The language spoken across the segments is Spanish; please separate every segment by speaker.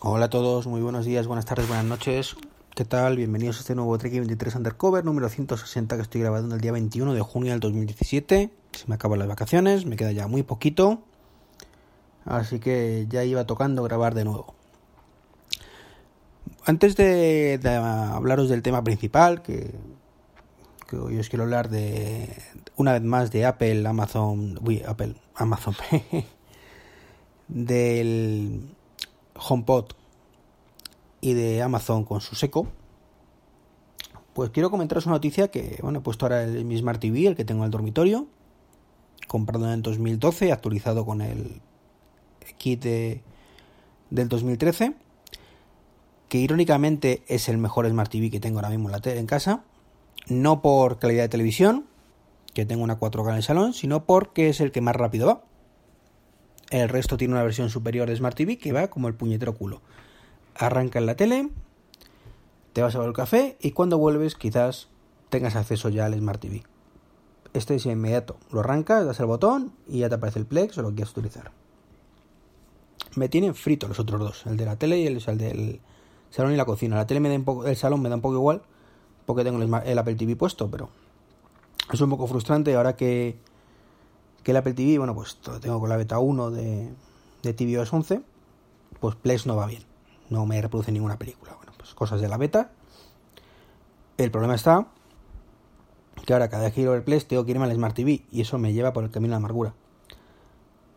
Speaker 1: Hola a todos, muy buenos días, buenas tardes, buenas noches. ¿Qué tal? Bienvenidos a este nuevo Trek 23 Undercover número 160 que estoy grabando el día 21 de junio del 2017. Se me acaban las vacaciones, me queda ya muy poquito. Así que ya iba tocando grabar de nuevo. Antes de, hablaros del tema principal, que, que, hoy os quiero hablar de una vez más de Apple, Amazon, uy, Apple, Amazon, del HomePod y de Amazon con su seco, pues quiero comentaros una noticia que, bueno, he puesto ahora el, mi Smart TV, el que tengo en el dormitorio, comprado en 2012, actualizado con el kit de, del 2013, que irónicamente es el mejor Smart TV que tengo ahora mismo en, la tele, en casa, no por calidad de televisión, que tengo una 4K en el salón, sino porque es el que más rápido va. El resto tiene una versión superior de Smart TV que va como el puñetero culo. Arranca en la tele, te vas a ver el café y cuando vuelves quizás tengas acceso ya al Smart TV. Este es inmediato. Lo arrancas, das el botón y ya te aparece el Plex o lo que quieras utilizar. Me tienen frito los otros dos, el de la tele y el, el del salón y la cocina. La tele me da un poco, el salón me da un poco igual porque tengo el, el Apple TV puesto, pero es un poco frustrante ahora que que el Apple TV, bueno, pues lo tengo con la beta 1 de, de tvOS 11, pues Plex no va bien, no me reproduce ninguna película. Bueno, pues cosas de la beta. El problema está que ahora cada vez que quiero ver Plex tengo que irme al Smart TV y eso me lleva por el camino de la amargura.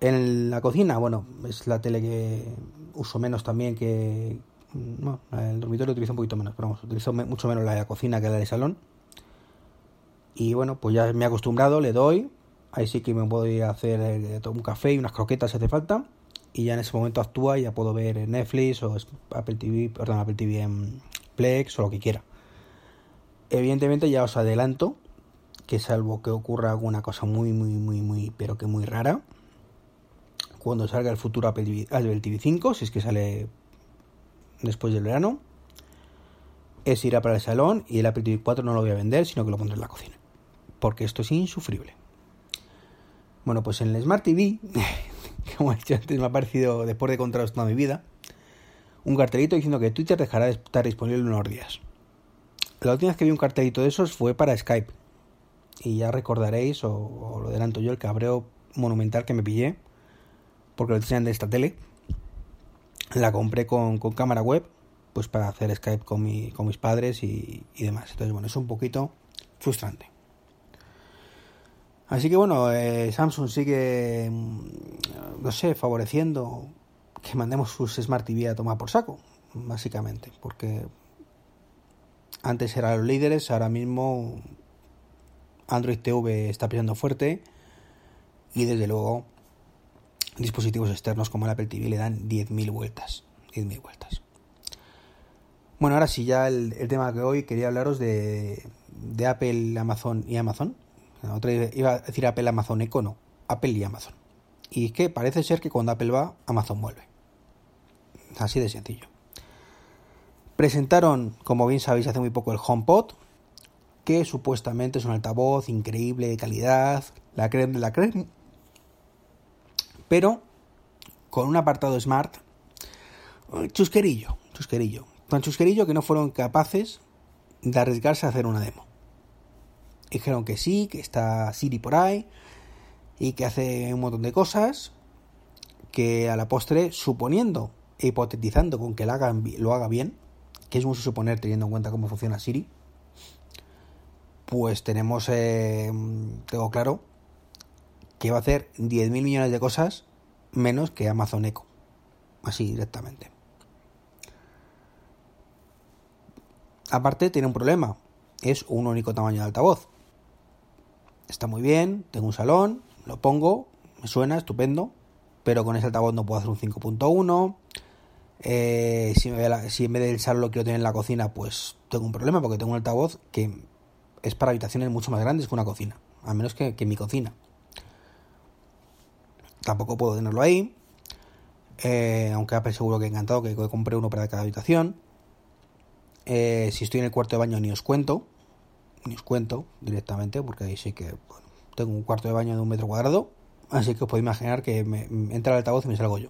Speaker 1: En la cocina, bueno, es la tele que uso menos también que... No, el dormitorio utilizo un poquito menos, pero vamos, utilizo mucho menos la de la cocina que la del salón. Y bueno, pues ya me he acostumbrado, le doy, Ahí sí que me puedo ir a hacer eh, un café y unas croquetas si hace falta. Y ya en ese momento actúa y ya puedo ver Netflix o Apple TV, perdón, Apple TV en Plex o lo que quiera. Evidentemente ya os adelanto que salvo que ocurra alguna cosa muy, muy, muy, muy, pero que muy rara, cuando salga el futuro Apple TV, Apple TV 5, si es que sale después del verano, es ir a para el salón y el Apple TV 4 no lo voy a vender, sino que lo pondré en la cocina. Porque esto es insufrible. Bueno, pues en el Smart TV, como he dicho antes, me ha parecido, después de contaros toda mi vida, un cartelito diciendo que Twitter dejará de estar disponible unos días. La última vez que vi un cartelito de esos fue para Skype. Y ya recordaréis, o, o lo adelanto yo, el cabreo monumental que me pillé, porque lo tenían de esta tele. La compré con, con, cámara web, pues para hacer Skype con, mi, con mis padres y, y demás. Entonces, bueno, es un poquito frustrante. Así que bueno, eh, Samsung sigue, no sé, favoreciendo que mandemos sus Smart TV a tomar por saco, básicamente, porque antes eran los líderes, ahora mismo Android TV está pisando fuerte y desde luego dispositivos externos como el Apple TV le dan 10.000 vueltas, 10.000 vueltas. Bueno, ahora sí, ya el, el, tema que hoy quería hablaros de, de Apple, Amazon y Amazon otra iba a decir Apple, Amazon Echo, no. Apple y Amazon. Y es que parece ser que cuando Apple va, Amazon vuelve. Así de sencillo. Presentaron, como bien sabéis, hace muy poco el HomePod, que supuestamente es un altavoz increíble de calidad, la creme de la creme, pero con un apartado smart chusquerillo, chusquerillo, tan chusquerillo que no fueron capaces de arriesgarse a hacer una demo dijeron que sí, que está Siri por ahí y que hace un montón de cosas que a la postre, suponiendo e hipotetizando con que lo, haga bien, que es mucho suponer teniendo en cuenta cómo funciona Siri, pues tenemos, eh, tengo claro, que va a hacer 10.000 millones de cosas menos que Amazon Echo, así directamente. Aparte tiene un problema, es un único tamaño de altavoz está muy bien, tengo un salón, lo pongo, me suena, estupendo, pero con ese altavoz no puedo hacer un 5.1. Eh, si, en vez del salón lo quiero tener en la cocina, pues tengo un problema porque tengo un altavoz que es para habitaciones mucho más grandes que una cocina, a menos que, que mi cocina. Tampoco puedo tenerlo ahí, eh, aunque Apple seguro que he encantado que compré uno para cada habitación. Eh, si estoy en el cuarto de baño ni os cuento, ni os cuento directamente, porque ahí sí que tengo un cuarto de baño de un metro cuadrado, así que os podéis imaginar que me, entra el altavoz y me salgo yo.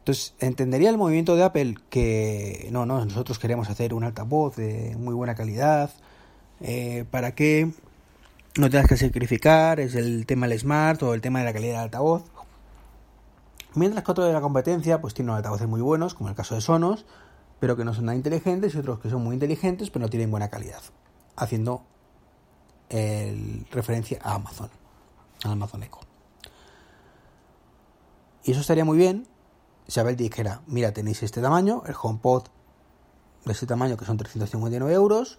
Speaker 1: Entonces, entendería el movimiento de Apple que no, no, nosotros queremos hacer un altavoz de muy buena calidad, eh, para que no tengas que sacrificar, es el tema del smart o el tema de la calidad del altavoz. Mientras que otro de la competencia, pues tiene altavoces muy buenos, como el caso de Sonos, pero que no son nada inteligentes, y otros que son muy inteligentes, pero no tienen buena calidad, haciendo el, referencia a Amazon, a Amazon Echo. Y eso estaría muy bien si Apple dijera, mira, tenéis este tamaño, el HomePod de este tamaño que son 359 euros,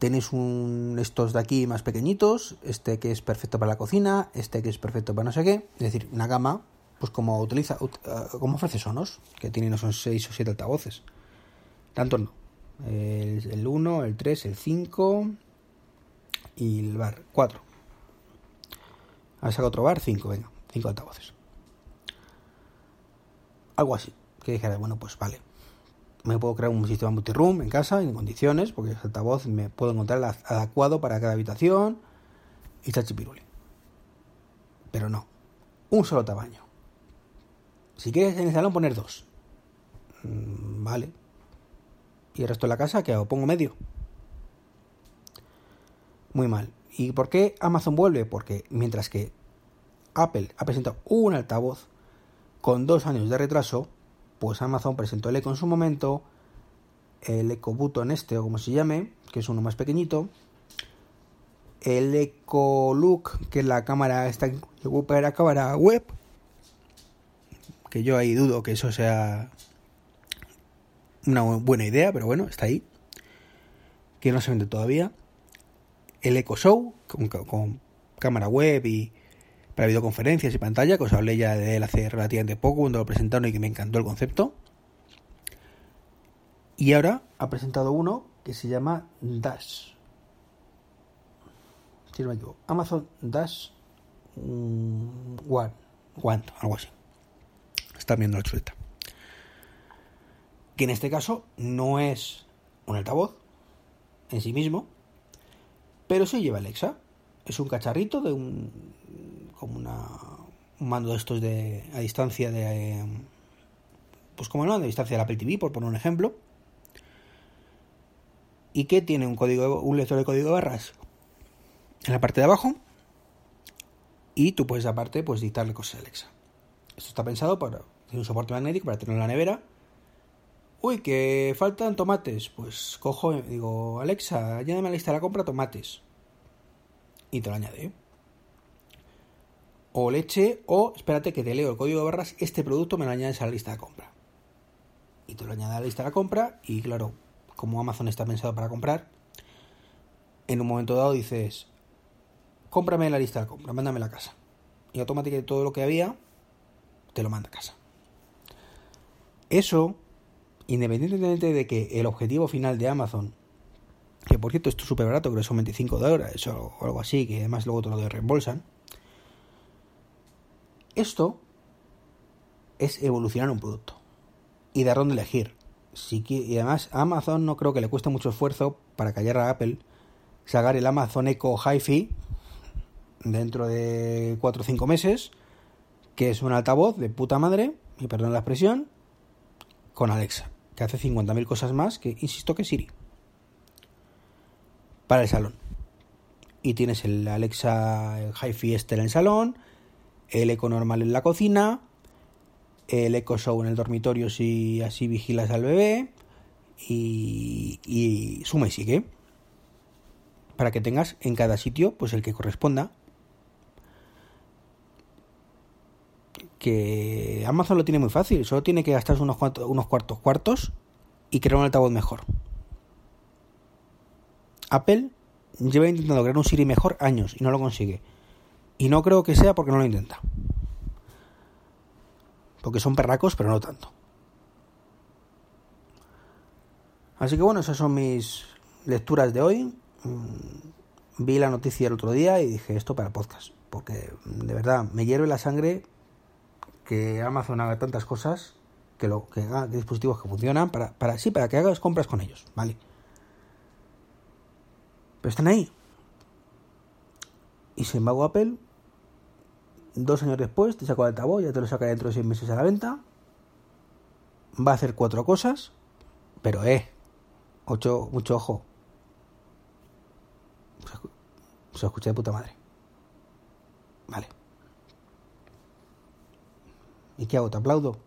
Speaker 1: tenéis un, estos de aquí más pequeñitos, este que es perfecto para la cocina, este que es perfecto para no sé qué, es decir, una gama, pues como utiliza, uh, como ofrece Sonos, que tiene no son 6 o 7 altavoces, tanto no, el, 1, el 3, el 5 y el bar 4. Ahora saca otro bar, 5, venga, 5 altavoces. Algo así. Que dijera, bueno, pues vale. Me puedo crear un sistema multiroom en casa, en condiciones, porque el altavoz me puedo encontrar adecuado para cada habitación y chachipiruli. Pero no. Un solo tamaño. Si quieres en el salón poner dos. Mm, vale. Y el resto de la casa, que hago? Pongo medio. Muy mal. ¿Y por qué Amazon vuelve? Porque mientras que Apple ha presentado un altavoz con dos años de retraso, pues Amazon presentó el Echo en su momento, el Echo Button este o como se llame, que es uno más pequeñito, el Echo Look, que es la cámara esta la cámara web, que yo ahí dudo que eso sea una buena idea, pero bueno, está ahí, que no se vende todavía, el Echo Show, con, cámara web y para videoconferencias y pantalla, que os hablé ya de él hace relativamente poco cuando lo presentaron y que me encantó el concepto. Y ahora ha presentado uno que se llama Dash. Si no me equivoco. Amazon Dash mm, One. One, algo así. Está viendo la chuleta. Que en este caso no es un altavoz en sí mismo, pero sí lleva Alexa. Es un cacharrito de un como una, un mando de estos de a distancia de eh, pues como no, de distancia del Apple TV, por poner un ejemplo. Y que tiene un código un lector de código de barras en la parte de abajo. Y tú puedes aparte pues dictarle cosas a Alexa. Esto está pensado para tiene un soporte magnético para tenerlo en la nevera. Uy, que faltan tomates. Pues cojo, digo, Alexa, añádeme a la lista de la compra tomates. Y te lo añade o leche o espérate que te leo el código de barras, este producto me lo añades a la lista de compra. Y te lo añade a la lista de compra y claro, como Amazon está pensado para comprar, en un momento dado dices, cómprame la lista de compra, mándame la casa. Y automáticamente todo lo que había, te lo manda a casa. Eso, independientemente de que el objetivo final de Amazon, que por cierto esto es súper barato, creo que son 25 dólares o algo así, que además luego te lo reembolsan, esto es evolucionar un producto y dar dónde elegir. y además a Amazon no creo que le cueste mucho esfuerzo para callar a Apple sacar el Amazon Echo Hi-Fi dentro de 4 o 5 meses, que es un altavoz de puta madre, y perdón la expresión, con Alexa, que hace 50.000 cosas más que, insisto, que Siri. Para el salón. Y tienes el Alexa el Hi-Fi este en el salón, el eco normal en la cocina, el eco show en el dormitorio si así vigilas al bebé y, y suma y sigue para que tengas en cada sitio pues el que corresponda que Amazon lo tiene muy fácil solo tiene que gastarse unos, cuantos, cuartos cuartos y crear un altavoz mejor Apple lleva intentando crear un Siri mejor años y no lo consigue y no creo que sea porque no lo intenta. Porque son perracos, pero no tanto. Así que bueno, esas son mis lecturas de hoy. Mm, vi la noticia el otro día y dije esto para podcast. Porque de verdad me hierve la sangre que Amazon haga tantas cosas, que, lo, que haga dispositivos que funcionan, para, para sí, para que hagas compras con ellos, ¿vale? Pero están ahí. Y sin embargo Apple dos años después te saco el altavoz, ya te lo saca dentro de seis meses a la venta. va a hacer cuatro cosas, pero eh, ocho, mucho ojo. Se escucha de puta madre. Vale. ¿Y qué hago? ¿Te aplaudo?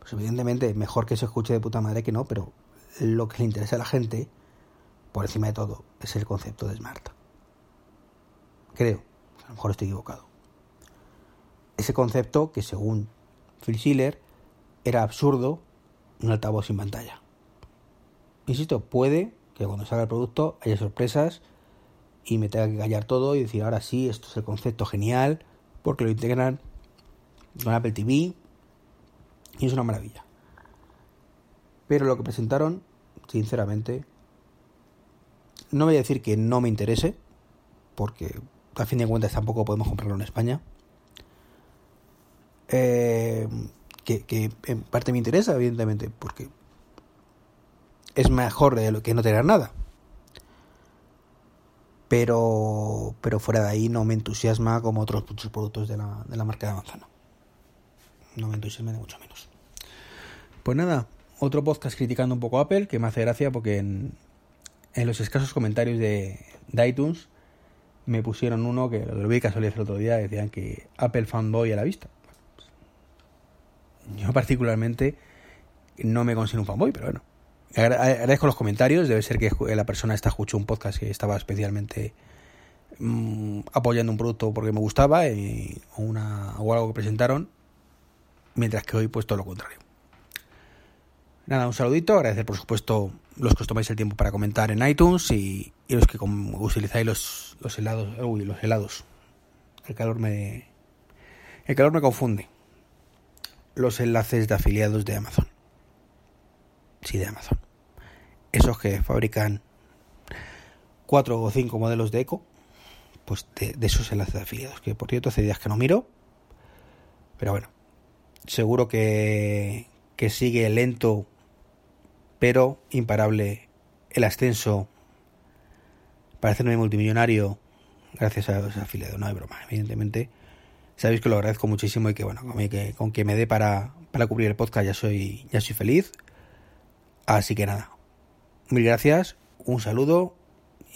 Speaker 1: Pues evidentemente mejor que se escuche de puta madre que no, pero lo que le interesa a la gente, por encima de todo, es el concepto de Smart. Creo, a lo mejor estoy equivocado. Ese concepto que según Phil Schiller era absurdo un altavoz sin pantalla. Insisto, puede que cuando salga el producto haya sorpresas y me tenga que callar todo y decir ahora sí, esto es el concepto genial, porque lo integran con Apple TV y es una maravilla. Pero lo que presentaron, sinceramente, no voy a decir que no me interese, porque a fin de cuentas tampoco podemos comprarlo en España. Eh, que, que, en parte me interesa, evidentemente, porque es mejor de lo que no tener nada. Pero, pero fuera de ahí no me entusiasma como otros muchos productos de la, de la marca de manzana. No me entusiasma de mucho menos. Pues nada, otro podcast criticando un poco Apple, que me hace gracia porque en, en los escasos comentarios de, de, iTunes me pusieron uno que lo vi casualidad el otro día, decían que Apple fanboy a la vista. Yo particularmente no me considero un fanboy, pero bueno. Agradezco los comentarios, debe ser que la persona esta escuchó un podcast que estaba especialmente mmm, apoyando un producto porque me gustaba y, o, una, o algo que presentaron, mientras que hoy pues todo lo contrario. Nada, un saludito, agradecer por supuesto los que os tomáis el tiempo para comentar en iTunes y, los que utilizáis los, los helados, uy, los helados. El calor me el calor me confunde. Los enlaces de afiliados de Amazon. Sí, de Amazon. Esos que fabrican cuatro o cinco modelos de eco, pues de, de esos enlaces de afiliados. Que por cierto hace días que no miro. Pero bueno, seguro que, que sigue lento pero imparable el ascenso para hacerme multimillonario gracias a los afiliados. No hay broma, evidentemente. Sabéis que lo agradezco muchísimo y que bueno, con que, con que me dé para, para cubrir el podcast ya soy, ya soy feliz. Así que nada, mil gracias, un saludo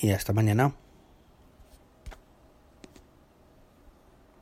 Speaker 1: y hasta mañana.